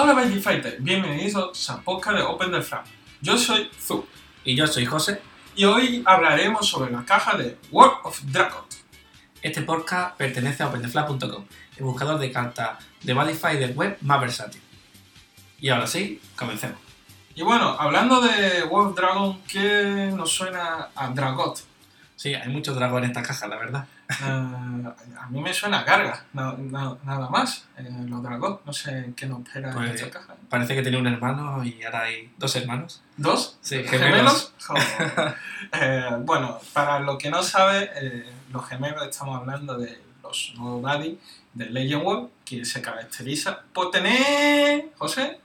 Hola Magic Fighter, bienvenidos a podcast de Open the Flag. Yo soy Zu Y yo soy José. y hoy hablaremos sobre la caja de World of Dragon. Este podcast pertenece a OpenTheFlag.com, el buscador de cartas de Badify del web más versátil. Y ahora sí, comencemos. Y bueno, hablando de World of Dragon, ¿qué nos suena a Dragot? Sí, hay muchos dragones en esta caja, la verdad. Eh, a mí me suena a Garga, na- na- nada más. eh, los Dragot, no sé qué nos espera Pues- en esta caja. Parece que tenía un hermano y ahora hay dos hermanos. ¿Dos? Sí, ¿Gemelos? Eh, bueno, para los que no saben, eh, los gemelos estamos hablando de los nuevos buddy de Legend World, que se caracteriza por tener... José,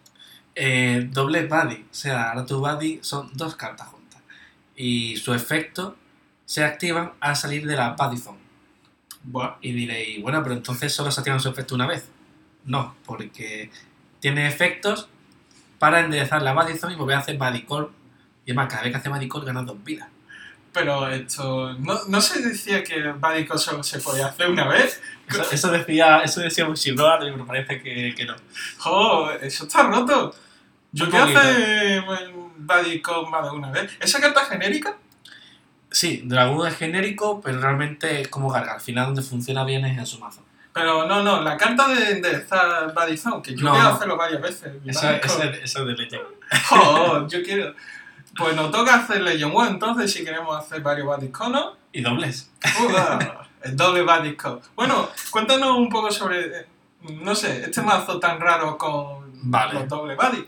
Eh, doble buddy, o sea, ahora tu buddy son dos cartas juntas. Y su efecto se activan al salir de la buddy zone. Y diréis, bueno, pero entonces solo se activan su efecto una vez. No, porque tiene efectos para enderezar la zone y volver a hacer call. Y además, cada vez que hace call ganas dos vidas. pero esto... ¿No, no se decía que call solo se podía hacer una vez? Eso, eso decía, eso decía Bushiroad, pero parece que, que no. ¡Jo! Eso está roto. Yo bueno, buddy call más de una vez. ¿Esa carta genérica? Sí, Dragón es genérico, pero realmente es como Garga. Al final donde funciona bien es en su mazo. Pero no, no, la carta de, de esta buddy zone, que yo No, quiero no. hacerlo varias veces. Eso es de leche. ¡Jo! Yo quiero... Pues nos toca hacer Legend One, entonces, si queremos hacer varios call, ¿no? Y dobles. Uda, el doble call. Bueno, cuéntanos un poco sobre, no sé, este mazo tan raro con Vale. los doble buddy.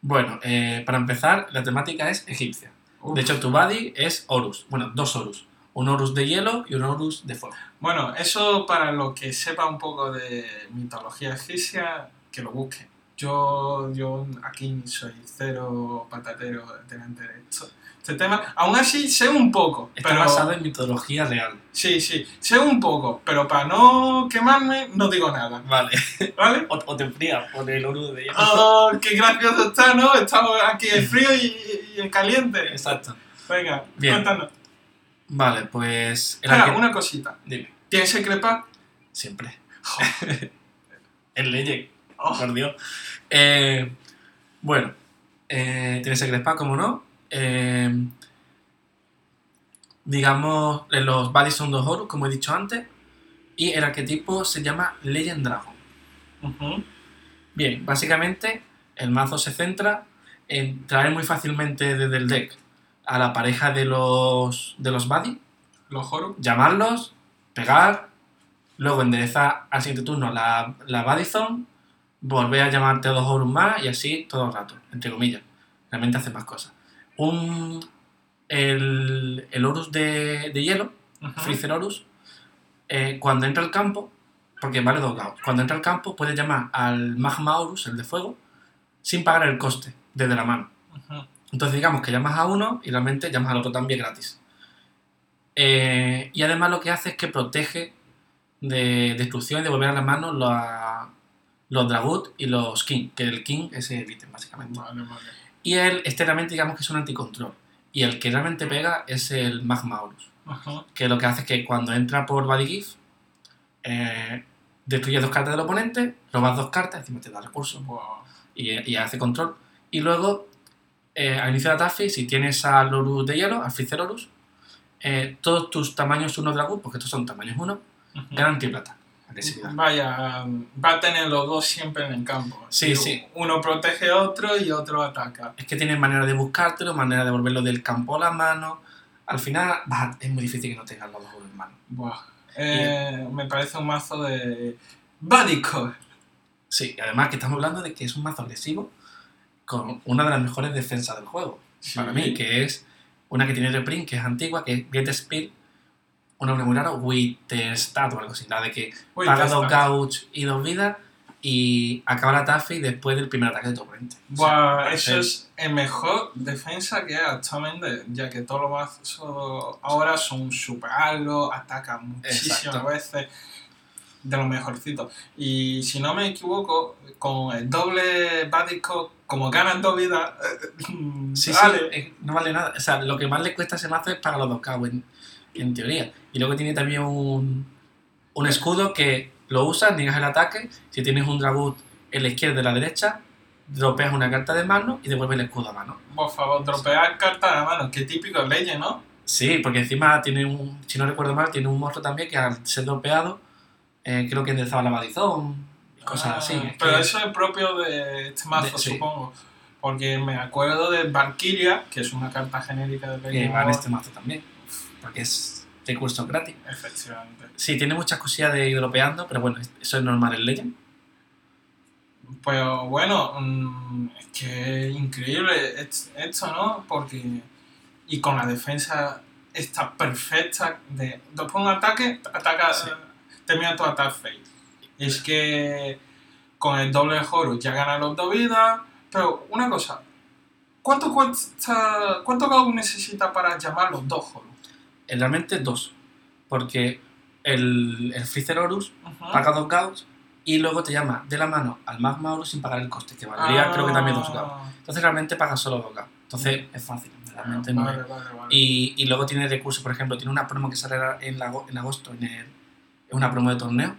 Bueno, eh, para empezar, la temática es egipcia. De hecho, tu buddy es Horus. Bueno, dos Horus. Un Horus de hielo y un Horus de fuego. Bueno, eso para los que sepa un poco de mitología egipcia, que lo busquen. Yo, yo aquí soy cero patatero delante de esto, este tema. Aún así, sé un poco. Está pero, basado en mitología real. Sí, sí, sé un poco, pero para no quemarme, no digo nada, Vale. ¿vale? O, o te enfrías por el Horus de hielo. ¡Oh, qué gracioso está, ¿no? Estamos aquí en frío y, y en caliente. Exacto. Venga, Bien. cuéntanos. Vale, pues... el Espera, arque- una cosita. Dime. ¿Tienes secrepa? Siempre. Joder. El leye. Oh, Por Dios. Eh, bueno, eh, tienes el Crespa, como no. Eh, digamos, eh, los Buddies son dos Horus, como he dicho antes. Y el arquetipo se llama Legend Dragon. Bien, básicamente el mazo se centra en traer muy fácilmente desde el deck a la pareja de los, de los Horus. llamarlos, pegar, luego enderezar al siguiente turno la, la Buddy Zone, volver a llamarte a dos Horus más y así todo el rato, entre comillas. Realmente hace más cosas. Un, el, el Horus de, de hielo, Ujú. Freezer Horus, eh, cuando entra al campo, porque vale dos dados, cuando entra al campo puedes llamar al Magma Horus, el de fuego, sin pagar el coste desde la mano. Entonces digamos que llamas a uno y realmente llamas al otro también gratis. Eh, y además lo que hace es que protege de destrucción y de volver a la mano los, los Dragut y los King, que el King es el ítem básicamente. Vale, vale. Y él externamente digamos que es un anticontrol. Y el que realmente pega es el Magma Horus, Ujú. que lo que hace es que cuando entra por Body Gift, eh, destruye dos cartas del oponente, robas dos cartas, encima te da recursos y, y hace control. Y luego, eh, al inicio de ataque, si tienes al Horus de hielo, al Freezer Horus, eh, todos tus tamaños 1 Dragut, porque estos son tamaños 1, Ujú. ganan triplata. Agresividad. Vaya, va a tener los dos siempre en el campo. Sí, Y sí. Uno protege a otro y otro ataca. Es que tienes manera de buscártelo, manera de volverlo del campo a la mano. Al final, a- es muy difícil que no tengas los dos en mano. Buah. Eh, me parece un mazo de Bodycore. Sí, además que estamos hablando de que es un mazo agresivo con una de las mejores defensas del juego. Para mí, que es una que tiene reprint, que es antigua, que es Get Speed, una nombre muy raro, with stat o algo así, la de que paga dos gauch y dos vidas y acaba el ataque después del primer ataque de tu oponente. Buah, O sea, eso es el mejor defensa que hay actualmente, ya que todos los mazos ahora son super altos, atacan muchísimas Exacto. veces, de los mejorcitos. Y si no me equivoco, con el doble Bodycore, como ganan dos vidas, Sí, vale. sí, no vale nada. O sea, lo que más le cuesta a ese mazo es pagar los dos K en, teoría. Y luego tiene también un, un escudo que lo usas, niegas el ataque. Si tienes un Dragut en la izquierda y la derecha, dropeas una carta de mano y devuelves el escudo a mano. Por favor, dropear cartas a mano, qué típico es Legend, ¿no? Sí, porque encima tiene un, si no recuerdo mal, tiene un monstruo también que al ser dropeado, eh, creo que enderezaba la maldición y cosas Ah, así. Es Pero que- eso es propio de este mazo, De- sí. supongo. Porque me acuerdo de Valkyria, que es una carta genérica de que va en este mazo también, porque es recurso gratis. Efectivamente. Sí, tiene muchas cosillas de ir dropeando, pero bueno, eso es normal en Legend. Pues bueno, mm, es que es increíble est- esto, ¿no? Porque. Y con la defensa está perfecta. De, después de un ataque, ataca, Sí. termina tu ataque. Y es que con el doble Horus ya gana los dos vidas. Pero una cosa, ¿cuánto cuesta, cuánto necesita para llamar los dos Horus? Realmente dos, porque el, el Freezer Horus paga dos Gauss y luego te llama de la mano al Magma Horus sin pagar el coste, que valdría creo que también dos Gauss. Ah, Entonces realmente pagas solo dos Gauss. Entonces es fácil, realmente no vale, es. vale, vale. Y, y luego tiene recursos, por ejemplo, tiene una promo que sale en, la- en agosto, en el, es una promo de torneo,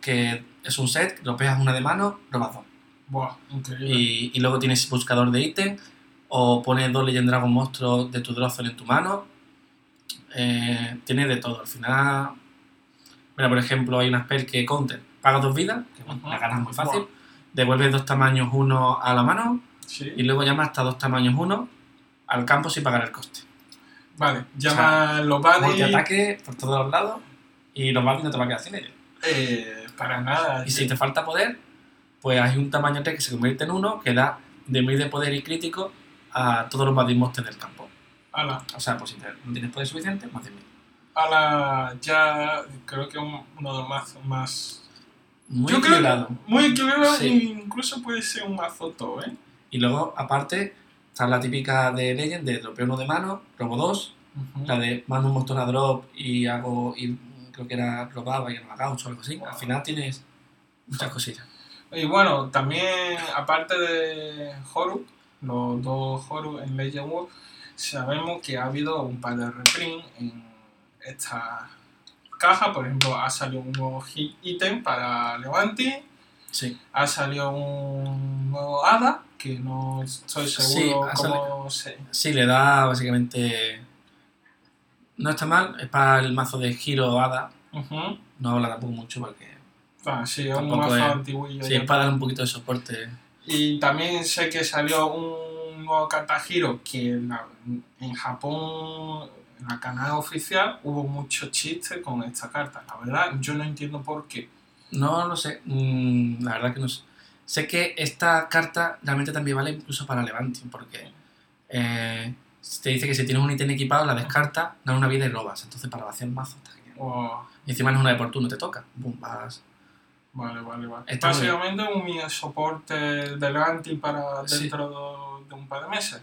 que es un set, lo pegas una de mano, robas dos. Buah, increíble. Y, y luego tienes buscador de ítem, o pones dos Legend Dragon monstruos de tu Drozel en tu mano. Eh, tiene de todo. Al final, mira, por ejemplo, hay una spell que counter, pagas dos vidas, que bueno, la ganas muy fácil, devuelves dos tamaños uno a la mano Sí. y luego llamas hasta dos tamaños uno al campo sin pagar el coste. Vale, llama los buddies. Multiataque por todos los lados y los buddies no te va a quedar sin ellos. Eh, para nada. Y si te falta poder, pues hay un tamaño 3 que se convierte en uno que da de medir de poder y crítico a todos los monsters del campo. Ala, O sea, pues si no tienes poder suficiente, más de mil. ala, ya creo que un- uno de los mazos más. Muy Yo creo equilibrado. Muy equilibrado Sí. e incluso puede ser un mazo top, ¿eh? Y luego, aparte, está la típica de Legend de dropeo uno de mano, robo dos, la de mando un montón a drop y hago, y creo que era robaba y no gaucho o algo así. Al final tienes muchas cosillas. Y bueno, también, aparte de Horus, los dos Horus en Legend War, sabemos que ha habido un par de reprint en esta caja. Por ejemplo, ha salido un nuevo ítem para Levanti. Sí. Ha salido un nuevo hada, que no estoy Sí, seguro ha cómo se... Sí, le da básicamente. No está mal, es para el mazo de Giro Hada. No habla tampoco mucho porque. Ah, sí, es un Tampoco mazo es- antiguillo. Sí, ya. es para dar un poquito de soporte. Y también sé que salió un nuevo Katahiro que en, la- en Japón, en la canal oficial, hubo muchos chistes con esta carta. La verdad, yo no entiendo por qué. No lo sé, mm, la verdad que no sé. Sé que esta carta realmente también vale incluso para Levanting, porque eh, te dice que si tienes un ítem equipado, la descartas, dan una vida y robas. Entonces, para vaciar mazo está genial. Oh, Y encima no es una de por turno, te toca. Bum, vas. vale, vale, vale. Está muy bien. Básicamente un soporte de Levanti para Sí. dentro de, de un par de meses.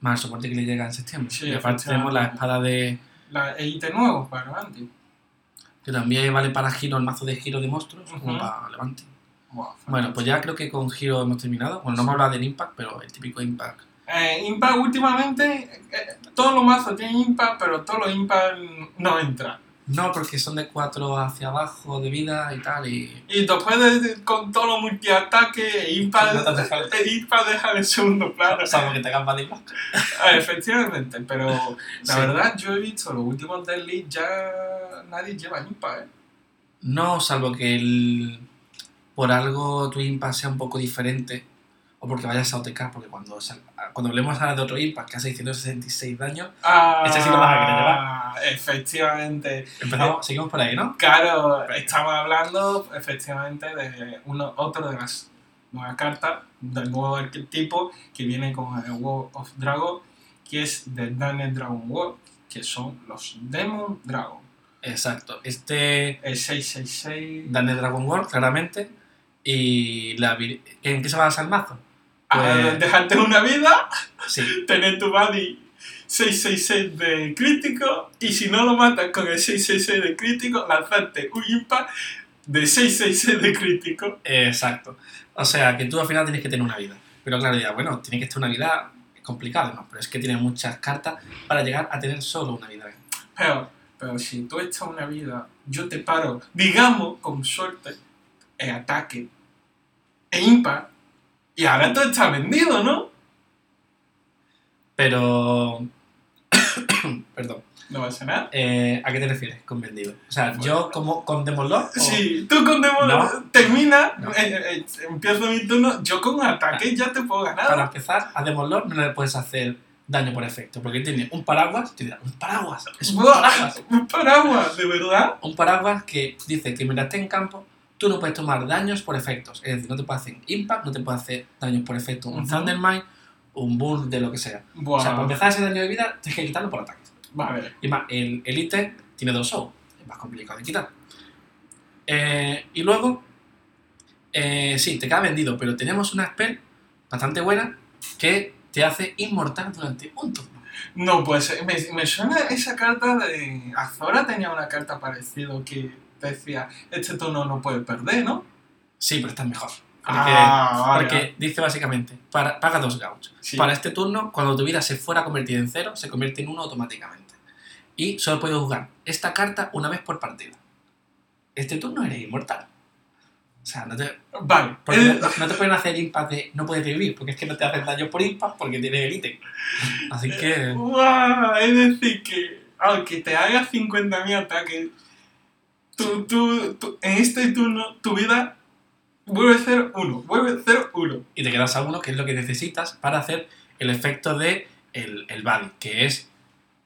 Más soporte que le llega en septiembre. Sí, y aparte tenemos la espada de. La ítem nuevo para Levanti. que también vale para giro, el mazo de giro de monstruos, como Ujú. para. Buah, Bueno, pues ya creo que con giro hemos terminado. Bueno, no hemos hablado del impact, pero el típico impact. Eh, Impact últimamente, eh, todos los mazos tienen Impact, pero todos los Impact no entran. No, porque son de 4 hacia abajo de vida y tal, y Y después de, con todos los multiataques, Impact, No te hace falta. el segundo plano. Salvo que te hagan. Ah, efectivamente, pero la Sí. verdad yo he visto los últimos Deadly ya nadie lleva Impact, ¿eh? No, salvo que el, por algo tu impact sea un poco diferente, o porque vayas a OTK, porque cuando, sal- cuando hablemos ahora de otro impact que hace 666 daños, Ah, Ese sí lo vas a querer llevar. Efectivamente. empezamos, seguimos por ahí, ¿no? Claro, estamos hablando efectivamente de uno, otro de las nuevas cartas del nuevo arquetipo que viene con el World of Dragon, que es The Dungeon Dragon World, que son los Demon Dragon. Exacto. Este El 666. dan de Dragon World, claramente, y la, ¿en qué se basa el mazo? Ah, Pues- dejarte una vida, Sí, tener tu body 666 de crítico, y si no lo matas con el 666 de crítico, lanzarte un impact de 666 de crítico. exacto. O sea, que tú al final tienes que tener una vida. Pero claro, ya, bueno, tiene que estar una vida complicada, ¿no? Pero es que tiene muchas cartas para llegar a tener solo una vida. Pero, pero si tú echas una vida, yo te paro, digamos, con suerte, el ataque e impar. Y ahora todo está vendido, ¿no? Pero. Perdón. No va a ser nada. Eh, ¿A qué te refieres con vendido? O sea, Bueno. yo como con Demolord. o- Sí, tú con Demon No. termina, No. eh, eh, empiezo mi turno, yo con ataque ya te puedo ganar. Para empezar, a Demolord no le puedes hacer daño por efecto. Porque tiene un paraguas. dirá, un paraguas. Es un paraguas. Un paraguas, ¿de verdad? Un paraguas que dice que mientras esté en campo, tú no puedes tomar daños por efectos. Es decir, no te puede hacer impact, no te puede hacer daños por efecto. Un Ujú. Thundermine, un bull de lo que sea. O sea, para empezar ese daño de vida, tienes que quitarlo por ataques. vale. Y más, el Elite tiene dos shows. Es más complicado de quitar. Eh, y luego, eh, sí, te queda vendido, pero tenemos una spell bastante buena que te hace inmortal durante un turno. No, pues me, me suena esa carta de... Azora tenía una carta parecida que decía, este turno no puede perder, ¿no? Sí, pero está mejor. Porque, Ah, vale. porque dice básicamente, para, paga dos. Sí. Para este turno, cuando tu vida se fuera convertida en cero, se convierte en uno automáticamente. Y solo puedes jugar esta carta una vez por partida. Este turno eres inmortal. O sea, no te, Vale. eh, no, no te pueden hacer impact de no puedes vivir, porque es que no te hacen daño por impact porque tienes elite. Así que. Guau, es decir, que aunque te hagas 50.000 ataques, tú, tú, tú- en este turno tu vida vuelve a ser 1, vuelve a ser 1. Y te quedas a uno, que es lo que necesitas para hacer el efecto de el, el Buddy, que es.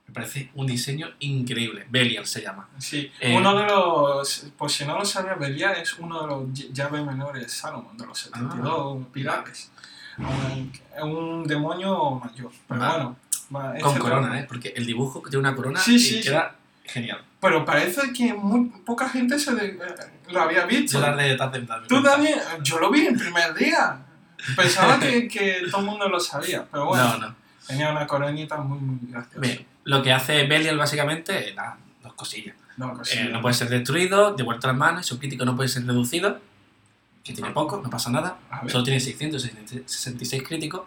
Me parece un diseño increíble. Belial se llama. Sí, Eh, uno de los, por si no lo sabes, Belial es uno de los ll- llaves menores de Salomon, de los 72 Ah. pilares. Un, un demonio mayor, pero Vale. bueno. va, Con corona. ¿eh? Porque el dibujo tiene una corona Sí, y sí, queda genial. Pero parece que muy poca gente se eh, lo había visto. Yo de. Tú también, yo lo vi el primer día. Pensaba que, que todo el mundo lo sabía, pero bueno, No, no. tenía una coronita muy, muy graciosa. Bien, lo que hace Belial básicamente es nada, dos cosillas. No, Eh, no puede ser destruido, devuelto a las manos, su crítico no puede ser reducido, que tiene poco, no pasa nada. Solo tiene 666 críticos.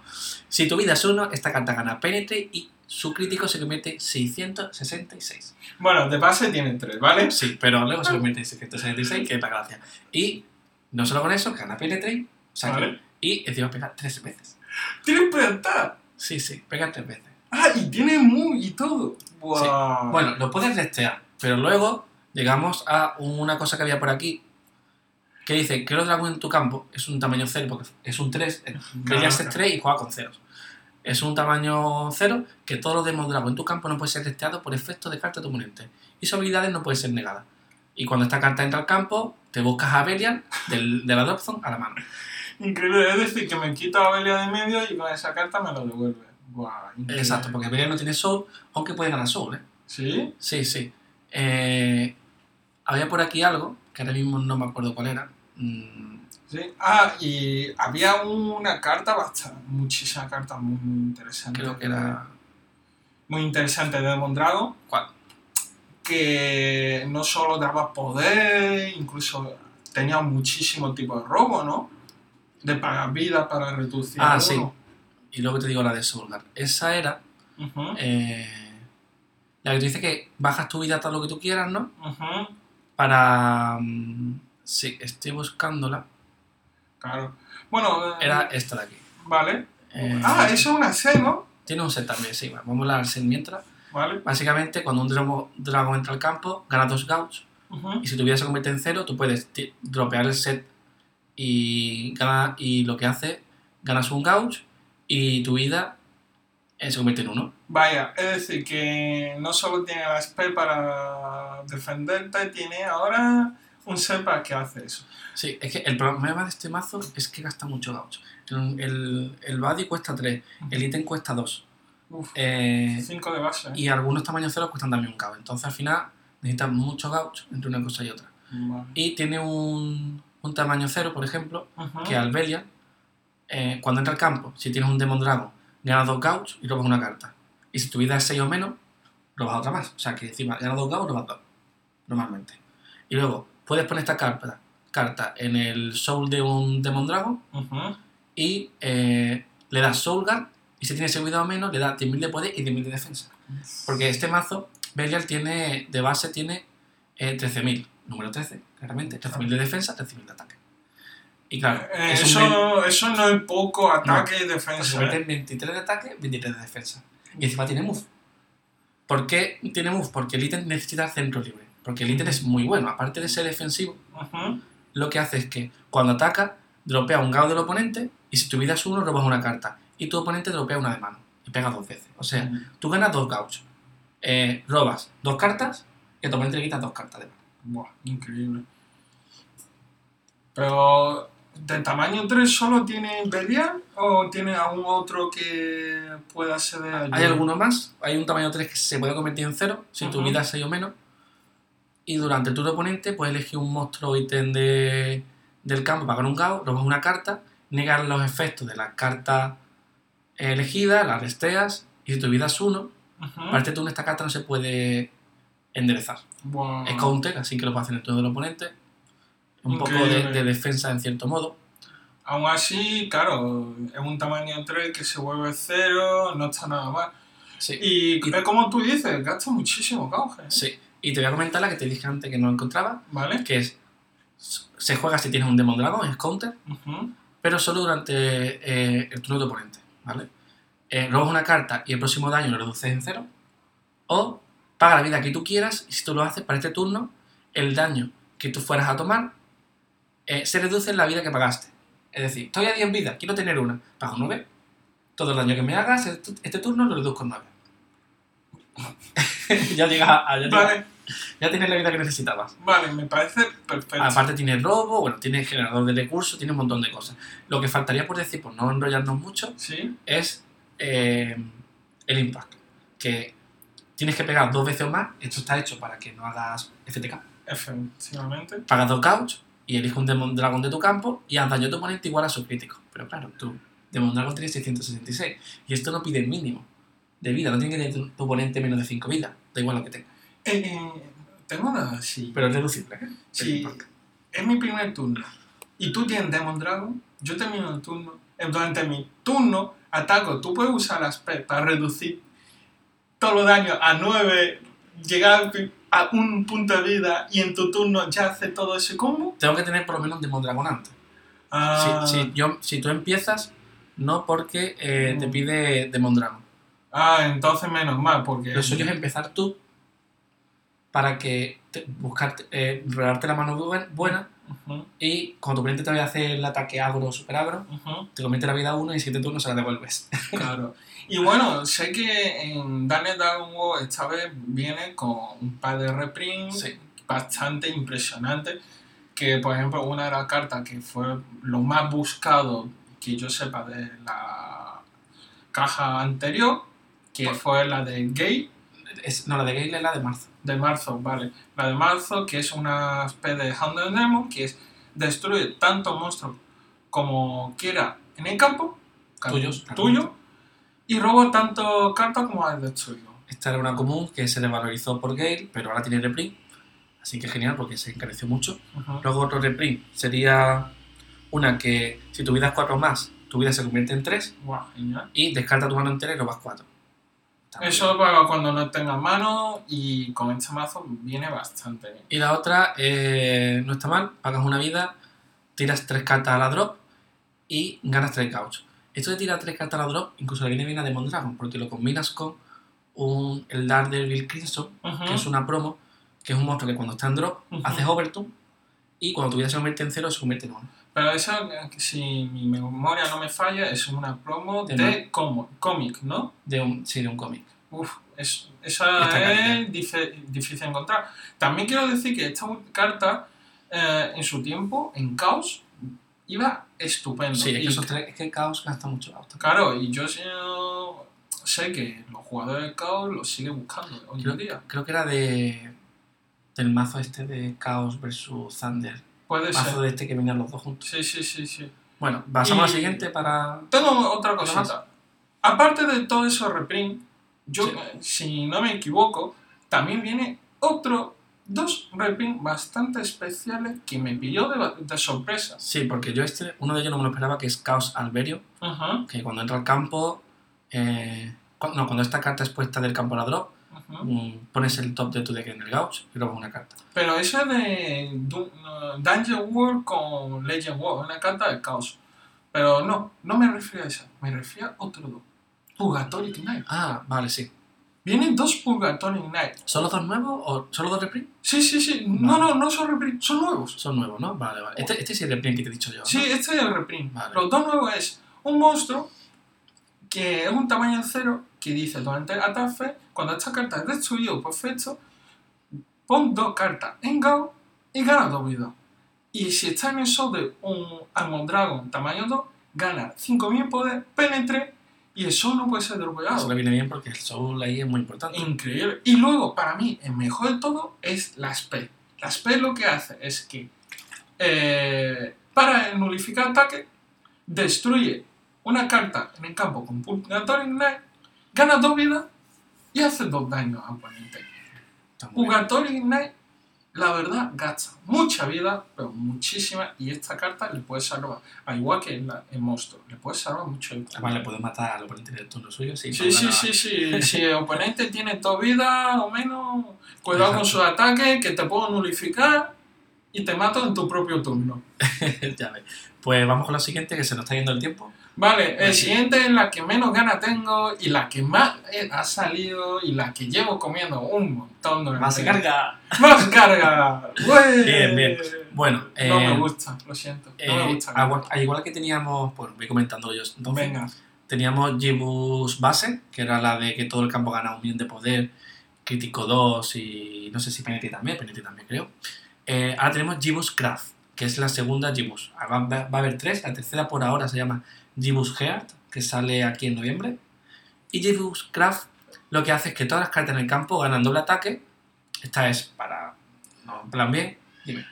Si tu vida es 1, esta carta gana Penetrate y su crítico se convierte en 666. Bueno, de base tiene tres, ¿vale? Sí, pero luego se convierte en 666, que es la gracia. Y no solo con eso, gana Penetrate, o sea que- Vale. y encima pega tres veces. Tiene plantar. Sí, sí, pega tres veces. Ah, y tiene muy y todo. Wow. Bueno, lo puedes restear, pero luego llegamos a una cosa que había por aquí que dice que el dragón en tu campo es un tamaño 0 porque es un 3, Bella es claro. 3 y juega con ceros. Es un tamaño 0 que todos los demos dragón en tu campo no pueden ser resteados por efecto de carta de tu oponente y sus habilidades no pueden ser negadas. Y cuando esta carta entra al campo, te buscas a Belial del, de la drop zone a la mano. Increíble, es decir, que me quita la Belia de medio y con esa carta me lo devuelve. Wow. Exacto, porque Belial no tiene soul, aunque puede ganar soul, ¿eh? ¿Sí? Sí, sí. Eh, había por aquí algo, que ahora mismo no me acuerdo cuál era. Mm, Sí. Ah, y había una carta bastante, muchísimas cartas muy, muy interesantes. creo que era... Muy interesante de Mondrago. ¿Cuál? Que no solo daba poder, incluso tenía muchísimo tipo de robo, ¿no? De pagar vida para reducir. Ah, sí. Y luego te digo la de Soulgar. Esa era... Eh, la que te dice que bajas tu vida todo lo que tú quieras, ¿no? Para... mm, sí, estoy buscándola. Claro. Bueno, eh, Era esta de aquí. Vale. Eh, Ah, eso es una C, ¿no? Tiene un set también, sí. Vamos a hablar del set mientras. Vale. Básicamente, cuando un dragón, dragón entra al campo, gana dos gauts. Y si tu vida se convierte en cero, tú puedes dropear el set y, gana, y lo que hace, ganas un gauge y tu vida eh, se convierte en uno. Vaya, es decir, que no solo tiene la spell para defenderte, tiene ahora un set para que hace eso. Sí, es que el problema de este mazo es que gasta mucho gauge. El, el, cuesta 3, el ítem cuesta 2. Uf, Eh, 5 de base. ¿eh? y algunos tamaños ceros cuestan también un gauge. Entonces al final necesitas mucho gauge entre una cosa y otra. Vale. Y tiene un, un tamaño cero, por ejemplo, que al Belial, eh, cuando entra al campo, si tienes un Demon Dragon, ganas dos gauge y robas una carta. Y si tu vida es 6 o menos, robas otra más. O sea que encima ganas dos gauge, robas dos. Normalmente. Y luego, puedes poner esta carta, carta en el soul de un Demon Dragon y eh, le das Soul Guard. Y si tiene seguridad o menos, le das 10.000 de poder y 10.000 de defensa. Porque este mazo, Belial tiene, de base tiene eh, 13.000, número 13, claramente. 13.000 de defensa, 13.000 de ataque. Y claro, Eh, es un men- eso, eso no es poco ataque y pues se defensa. ¿eh? en 23 de ataque, 23 de defensa. Y encima tiene move. ¿Por qué tiene move? Porque el ítem necesita centro libre. Porque el ítem es muy bueno. Aparte de ser defensivo, lo que hace es que cuando ataca, dropea un gao del oponente y si tu vida es uno, robas una carta. Y tu oponente dropea una de mano. Y pega dos veces. O sea, tú ganas dos gauchos. Eh, robas dos cartas y a tu oponente le quitas dos cartas de mano. Buah, increíble. Pero, ¿de tamaño 3 solo tiene Belial o tiene algún otro que pueda ser de ayuda? Hay alguno más. Hay un tamaño 3 que se puede convertir en cero si tu vida es 6 o menos. Y durante el turno oponente puedes elegir un monstruo o ítem de, del campo para ganar un gao, robas una carta, negas los efectos de la carta elegida, la resteas y si tu vida es 1, Ujú. para este turno esta carta no se puede enderezar. Es counter, así que lo puede hacer en el turno del oponente. Un poco de, defensa en cierto modo. Aún así, claro, es un tamaño 3 que se vuelve 0, no está nada mal. Sí. Y, Y- como tú dices, gasta muchísimo cauge, sí. Y te voy a comentar la que te dije antes que no encontraba, ¿vale? que es se juega si tienes un Demon Dragon, es counter, Ujú. pero solo durante eh, el turno de tu oponente, ¿vale? Eh, robas una carta y el próximo daño lo reduces en cero, o paga la vida que tú quieras y si tú lo haces para este turno, el daño que tú fueras a tomar eh, se reduce en la vida que pagaste. Es decir, estoy a 10 vidas, quiero tener una, pago 9. Todo el daño que me hagas este este turno lo reduzco en 9. ya llegas a, a- ya, tienes la vida que necesitabas. vale, me parece perfecto. Aparte tiene robo, bueno, tiene generador de recursos, tiene un montón de cosas. Lo que faltaría por decir, por no enrollarnos mucho, Sí, es eh, el impact. Que tienes que pegar dos veces o más. Esto está hecho para que no hagas FTK. efectivamente. Pagas dos couch y eliges un Demon Dragon de tu campo y haz daño a tu oponente igual a su crítico. Pero claro, tú, Demon Dragon tiene 666 y esto no pide el mínimo de vida. No tiene que tener tu, tu oponente menos de 5 vidas. Da igual lo que tenga. Eh, eh, tengo una, sí. Pero es reducible. ¿eh? Impact. es mi primer turno y tú tienes Demon Dragon, yo termino el turno. Durante mi turno, ataco. Tú puedes usar las para reducir todos los daños a 9, llegar a un punto de vida y en tu turno ya hace todo ese combo. Tengo que tener por lo menos un Demon Dragon antes. Ah, Si, si yo, si tú empiezas, no porque eh, te Mm. pide Demon Dragon. Ah, entonces menos mal, porque. Lo suyo es empezar tú para que te, buscar, eh, la mano bu- buena Ujú, y cuando tu oponente te vaya a hacer el ataque agro o super agro, te convierte la vida a uno y en siete turnos se la devuelves. Claro. Y bueno, sé que en Daniel Dragon War esta vez viene con un par de reprints Sí. bastante impresionantes. Que por ejemplo, una de las cartas que fue lo más buscado que yo sepa de la caja anterior, que fue la de Gay Es, no, la de Gale es la de marzo. de marzo, vale. La de marzo, que es una especie de Hound Nemo, que es destruye tanto monstruos como quiera en el campo, Tuyos, tuyo, y roba tanto cartas como has destruido. Esta era una común que se revalorizó por Gale, pero ahora tiene reprint. Así que genial porque se encareció mucho. Ujú. Luego otro reprint sería una que si tu vida es 4 más, tu vida se convierte en 3 Guau, genial. y descarta tu mano entera y robas 4. Eso para cuando no tengas mano y con este mazo viene bastante bien. Y la otra eh, no está mal, pagas una vida, tiras 3 cartas a la drop y ganas 3 gauchos. Esto de tirar 3 cartas a la drop incluso le viene bien a Demon Dragon porque lo combinas con un, el Daredevil Crimson, Ujú. que es una promo, que es un monstruo que cuando está en drop haces overturn y cuando tu vida se convierte en 0 se convierte en 1. Pero esa, eh, si mi memoria no me falla, es una promo De de cómic, ¿no? De un, sí, de un cómic. Uf, es, esa Esta es difícil de encontrar. También quiero decir que esta carta, eh, en su tiempo, en Caos, iba estupendo. Sí, es que, esos tres, es que Chaos gasta mucho Chaos. Claro, y yo sé, que los jugadores de Caos lo siguen buscando hoy Creo, en día. creo que era de del mazo este de Chaos versus Thunder. Puede Mazo ser. de este que venían los dos juntos. Sí, sí, sí, sí. Bueno, pasamos a la Y- siguiente para. Tengo otra cosita. Aparte de todo eso reprint, yo, Sí. si no me equivoco, también viene otro, dos reprint bastante especiales que me pilló de, de sorpresa. Sí, porque yo este, uno de ellos no me lo esperaba, que es Chaos Alberio, Ajá, que cuando entra al campo, eh, no, cuando esta carta es puesta del campo a la drop, Mm, pones el top de tu deck en el Gauch y robas una carta. Pero eso es de Du- no, Dungeon World con Legend World, una carta del caos. Pero no, no me refiero a esa, me refiero a otro dos. Purgatory Knight. Ah, vale, sí. Vienen dos Purgatory Knight. ¿Son los dos nuevos o solo dos reprint? Sí, sí, sí. No, no, no son reprint, son nuevos. Son nuevos, ¿no? Vale, vale. Este, este es el reprint que te he dicho yo. ¿no? Sí, este es el reprint. Vale. Los dos nuevos es un monstruo que es un tamaño cero que dice durante el ataque, cuando esta carta es destruido por efecto, pon dos cartas en Gao y gana dos vidas. Y si está en el show de un Almond Dragon tamaño 2, gana 5000 poder, penetre y el show no puede ser Eso dropado. le viene bien porque el Soul ahí es muy importante. Increíble. Y luego, para mí, el mejor de todo es la SP. La SP lo que hace es que, eh, para nulificar ataque, destruye una carta en el campo con Purgatory Knight, gana dos vidas y hace dos daños al oponente. Purgatory Knight, la verdad, gasta mucha vida, pero muchísima, y esta carta le puede salvar, al igual que en la- el monstruo, le puede salvar mucho el Además, le puedes matar al oponente del turno suyo. Sí, Sí, sí, sí, sí. Si el oponente tiene dos vidas o menos, cuidado con su ataque, que te puedo nulificar y te mato en tu propio turno. ya ves. Pues vamos con la siguiente, que se nos está yendo el tiempo. Vale, el siguiente es la que menos gana tengo y la que más eh, ha salido y la que llevo comiendo un montón durante... Más carga. ¡Más carga! Bien, bien. Bueno, eh, No me gusta, lo siento. No me eh, gusta. al igual- al igual que teníamos, pues voy comentando yo. Entonces, Venga. Teníamos Gibus base, que era la de que todo el campo gana un millón de poder, crítico 2 y no sé si Penalty también, Penalty también creo. Eh, ahora tenemos Gibus Craft, que es la segunda Gibus. Ahora Va, va a haber tres, la tercera por ahora se llama Gibus Heart, que sale aquí en noviembre. Y Gibus Craft lo que hace es que todas las cartas en el campo ganan doble ataque. Esta es para... No, en plan bien, dime.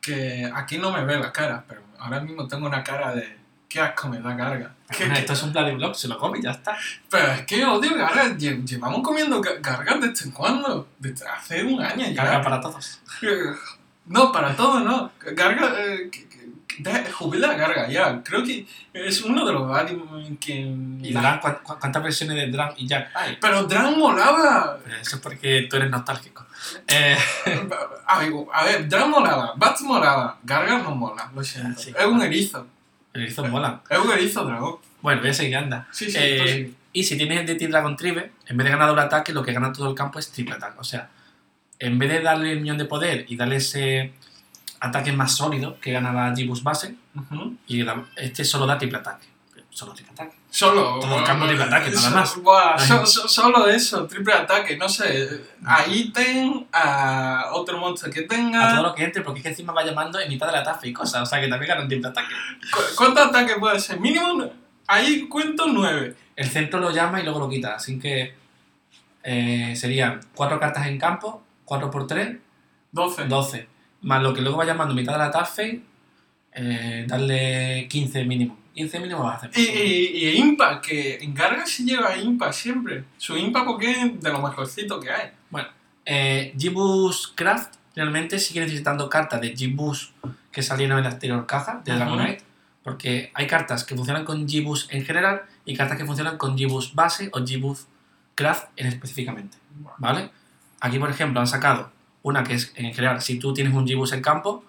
Que aquí no me ve la cara, pero ahora mismo tengo una cara de... ¡Qué asco me da carga! ¿Qué- Bueno, esto es un Bloody Block, se lo come y ya está. Pero es que odio gargas. Lle- Llevamos comiendo ga- gargas desde cuándo? Desde hace un año ya. Carga para todos. No, para todo no. Garga. Eh, que- que- que- de- jubila garga ya. Creo que es uno de los animes que. ¿Y Dran, ¿cuán- cuán- cuántas versiones de Dran y Jack hay? Pero Dran molaba. Pero eso es porque tú eres nostálgico. Eh, A ver, a ver, Dran molaba. Bats molaba. Garga no mola, lo siento. Sí. es un erizo. el erizo mola. Es un erizo dragón. Bueno, voy a seguir, anda. Sí, sí, Eh, pues sí. Y si tienes el DT Dragon Tribe, en vez de ganar doble ataque, lo que gana todo el campo es triple ataque. O sea, en vez de darle el millón de poder y darle ese ataque más sólido que ganaba Gibus base, Ujú. y la- este solo da triple ataque. Solo triple ataque. Solo. Todo el campo triple ataque, nada más. so- so- solo eso, triple ataque. No sé, a ítem, a otro monstruo que A tenga. todo lo que entre, porque es que encima va llamando en mitad de la tafa y cosas. O sea, que también ganan triple ataque. ¿Cu- ¿Cuántos ataques puede ser? Mínimo, ahí cuento nueve. El centro lo llama y luego lo quita. Así que eh, serían cuatro cartas en campo, 4 por 3 Doce. 12. Más lo que luego va llamando mitad de la Tarfe, eh, darle 15 mínimo. 15 mínimo va a hacer. Y, y, y Impa, que en Garga se lleva Impa siempre. Su Impa porque es de lo mejorcito que hay. Eh, G-Boost Craft realmente sigue necesitando cartas de G-Boost que salieron en la anterior caja de. Dragonite. Porque hay cartas que funcionan con G-Boost en general y cartas que funcionan con G-Boost base o G-Boost Craft en específicamente. ¿Vale? Aquí, por ejemplo, han sacado una que es en general, si tú tienes un G-Boost en campo,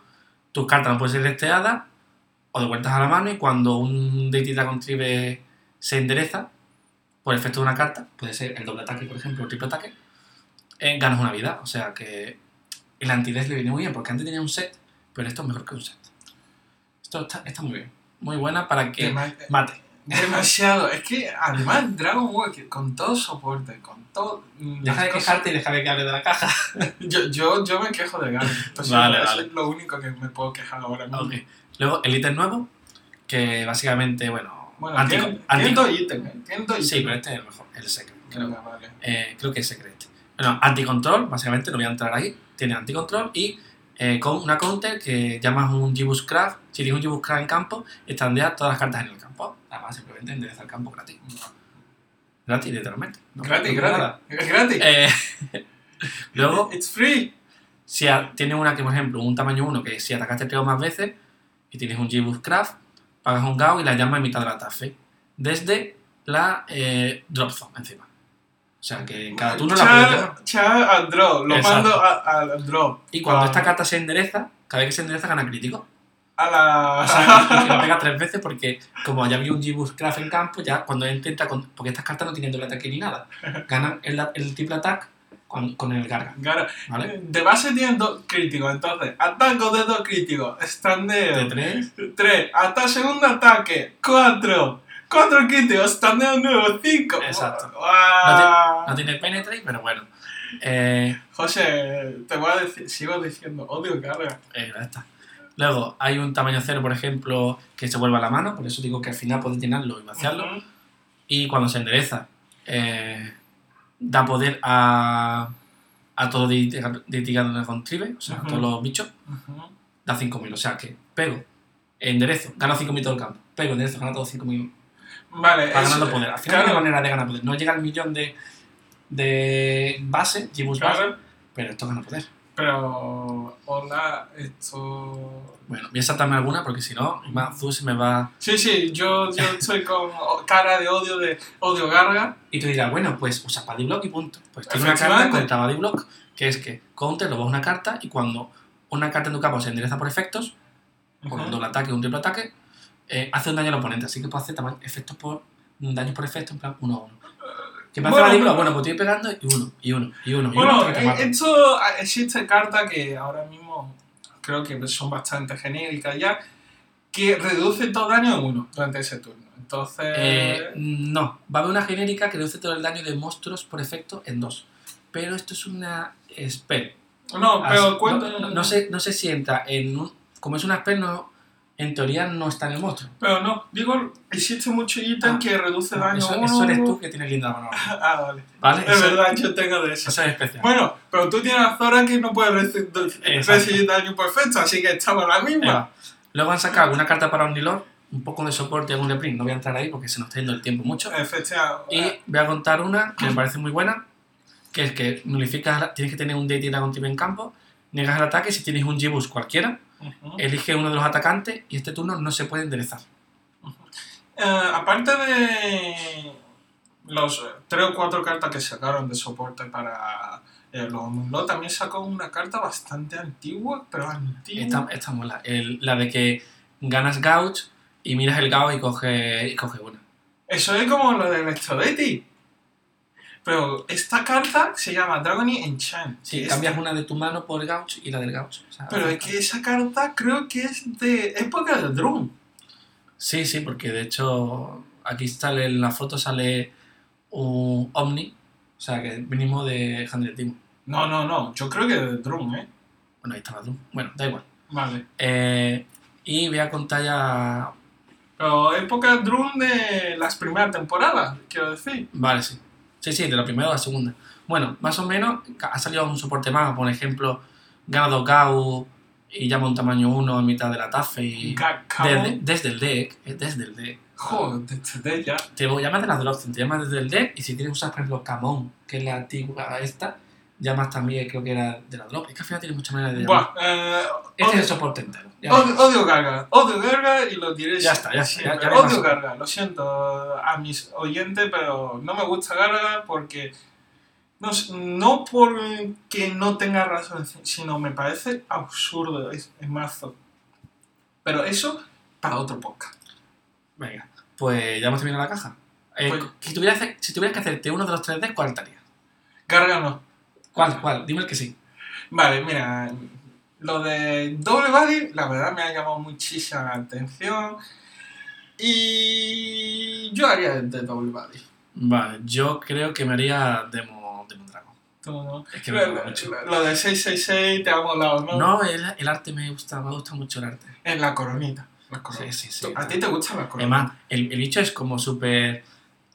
tus cartas no pueden ser desteadas o devueltas a la mano y cuando un Deity Dragon Tribe se endereza, por efecto de una carta, puede ser el doble ataque, por ejemplo, o el triple ataque, eh, ganas una vida. O sea que el antidez le viene muy bien, porque antes tenía un set, pero esto es mejor que un set. Esto está, está muy bien. Muy buena para que Dema- mate. Demasiado. Es que además Dragon Ball, que con todo soporte, con todo. mm, Deja de cosas- quejarte y déjame que hable de la caja. Yo, yo, yo me quejo de Garga. Lo siento, Vale, eso vale. es lo único que me puedo quejar ahora mismo. Ok. Luego, el ítem nuevo, que básicamente, bueno, Bueno, anti- tiene, anti- tiene dos ítems, ¿eh? Tiene dos Sí, pero este es el mejor, el secret. Creo, Venga, vale. Eh, creo que es secret. Bueno, anticontrol, básicamente, no voy a entrar ahí. Tiene anticontrol y eh, con una counter que llamas un Gibus Craft. Si tienes un Gibus Craft en campo, estandeas todas las cartas en el campo. Además, simplemente endereza el campo gratis. Gratis, literalmente. No- Gratis, gratis. Es gratis. Eh, luego, It's free. si a- tienes una que, por ejemplo, un tamaño 1, que si atacaste tres o más veces y tienes un Gibus Craft, pagas un GAO y la llamas en mitad de la tafe. Desde la eh, Drop Zone, encima. O sea, que cada turno la puedes. Char, al draw. Lo Exacto. mando al draw. Y cuando Ah, esta carta se endereza, cada vez que se endereza gana crítico. A la. O sea, y que la pega tres veces porque como ya había un Gibus Craft en campo, ya cuando intenta... Con, porque estas cartas no tienen doble ataque ni nada. Ganan el, el triple attack con, con el Garga, Claro, ¿vale? De base tienen dos críticos, entonces, ataco de dos críticos, De standeo, tres... tres, hasta segundo ataque, cuatro, cuatro críticos, standeo nuevo, cinco. Exacto. ¡Guau! No tiene penetrate, pero bueno. Eh, José, te voy a decir, sigo diciendo, odio carga. eh, ya está. Luego, hay un tamaño cero, por ejemplo, que se vuelve a la mano, por eso digo que al final puedes llenarlo y vaciarlo. Ujú. Y cuando se endereza, eh, da poder a, a todo litigado con tribe, o sea, a Ujú. todos los bichos, Ujú. da 5.000. O sea que pego, enderezo, gano 5.000 todo el campo. Pego, enderezo, gano todo 5.000. Vale, Va es- ganando poder. Al final claro, hay manera de ganar poder. No llega al millón de, de base, base, claro, pero esto gana poder. Pero, hola, esto... Bueno, voy a saltarme alguna porque si no, Mazu se me va. Sí, sí, yo, yo estoy con cara de odio, de odio garga. Y tú dirás, bueno, pues usa Block y punto. Pues tiene una carta contra Block que es que counter lo vas una carta y cuando una carta en tu campo se endereza por efectos, por un doble ataque o un triple ataque, eh, hace un daño al oponente. Así que puede hacer efectos por. daños por efecto, en plan 1 a 1. ¿Qué me hace Bueno, Block? Bueno, pues estoy pegando y uno, y uno, y uno, y uno, Bueno, eh, esto ah, existe carta que ahora mismo creo que son bastante genéricas ya, que reduce todo daño en uno durante ese turno. Entonces, Eh, no, va a haber una genérica que reduce todo el daño de monstruos por efecto en dos. Pero esto es una spell. no, Así- pero cuenta. no, no- no sé, no sé si entra en un. Como es una spell, no, en teoría no está en el monstruo. Pero no, digo, existe mucho ítem Ah, que reduce No, daño eso, a uno. eso eres tú que tienes linda mano. Ah, vale. ¿Vale? Es Eso, verdad, yo tengo de eso. eso es especial. Bueno, pero tú tienes a Zora que no puede reci- Exacto. recibir daño perfecto, así que estamos en la misma. va. Luego han sacado alguna carta para Omnilord, un poco de soporte y algún reprint. No voy a entrar ahí porque se nos está yendo el tiempo mucho. Efectivamente. Y voy a contar una que me parece muy buena, que es que nulificas, tienes que tener un Deity Dragon Type en campo, niegas el ataque si tienes un Gibus cualquiera, Ujú. elige uno de los atacantes y este turno no se puede enderezar. Eh, aparte de los tres o cuatro cartas que sacaron de soporte para eh, los Moonlord, también sacó una carta bastante antigua, pero antigua. Esta, esta mola. El- la de que ganas Gouge y miras el Gauge y coge, y coge una. Eso es como lo de Electrodeti. Pero esta carta se llama Dragony Enchant. Sí, que es- cambias una de tu mano por Gouge y la del. O sea, Pero es que esa carta creo que es de época de Drum. Sí, sí, porque de hecho aquí sale en la foto sale un Omni, o sea que mínimo de Handle Team. No, no, no. Yo creo que de Drum, ¿eh? Bueno, ahí estaba Doom. Bueno, da igual. Vale. Eh, y voy a contar ya. Pero época Drum de las primeras temporadas, quiero decir. Vale, sí. Sí, sí, de la primera a la segunda. Bueno, más o menos ha salido un soporte más, por ejemplo, ganado Gau y llama un tamaño 1 a mitad de la TAFE y. Desde, el deck, eh, desde el deck. Joder, desde ya. Te llamas de las de la opción, te llamas desde el deck y si quieres usar, por ejemplo, Camon, que es la antigua esta, llamas también, creo que era de la drop. Es que al final tiene muchas maneras de llamar. Buah, eh, Este es el soporte entero. Odio, odio. Odio Garga y lo diré Ya está, ya está, ya- ya. Odio Garga. Lo siento a mis oyentes, pero no me gusta Garga porque. No, no porque no tenga razón, sino me parece absurdo, es, es mazo. Pero eso para otro podcast. Venga, pues ya hemos terminado la caja. Eh, Pues- si, tuvieras, si tuvieras que hacerte uno de los 3D, ¿cuál estaría? Garga no. ¿Cuál? ¿Cuál? Dime el que sí. Vale, mira, lo de doble body, la verdad me ha llamado muchísima la atención. Y yo haría de doble body. Vale, yo creo que me haría Demo, Demon Dragon. Es que me Lo, mucho. lo de 666 te ha molado, ¿no? No, el, el arte me gusta, me gusta mucho el arte. En la coronita. La coronita. Sí, sí, sí. ¿A ti te gusta la coronita? Además, el, el bicho es como súper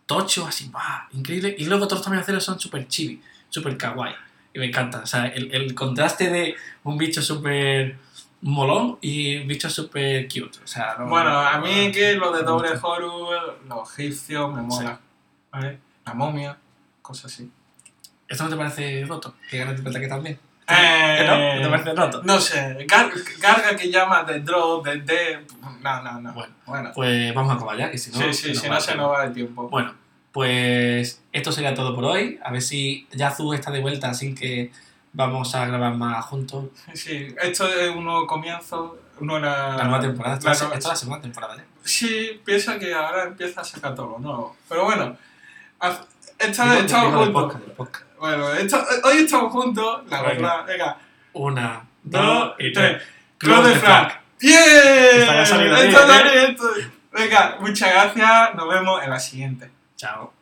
tocho, así, ¡bah! increíble. Y luego todos tamaños ceros son súper chibi, súper kawaii. Y me encanta. O sea, el, el contraste de un bicho súper molón y un bicho súper cute. O sea, no- Bueno, a mí que lo de doble horror, los egipcios me mola. ¿Vale? La momia, cosas así. ¿Esto no te parece roto? Que ganas de ataque también. Eh, ¿Que no? ¿No te parece roto? No sé, Gar- Garga que llama de draw, de de. No, no, no. Bueno, Bueno. pues vamos a acabar ya, que si no. sí, sí, si no se nos va el tiempo. Bueno, Pues esto sería todo por hoy. A ver si Yazu está de vuelta, así que vamos a grabar más juntos. Sí, esto es un nuevo comienzo, una La nueva temporada. Esto la la- es la segunda temporada ya. Sí, piensa que ahora empieza a sacar todo lo nuevo. Pero bueno, esta estamos juntos. Bueno, esto- hoy estamos juntos, la verdad. Venga, Una, dos y tres. The the Frank. ¡Bien! Esta es ¿eh? Venga, muchas gracias. Nos vemos en la siguiente. out.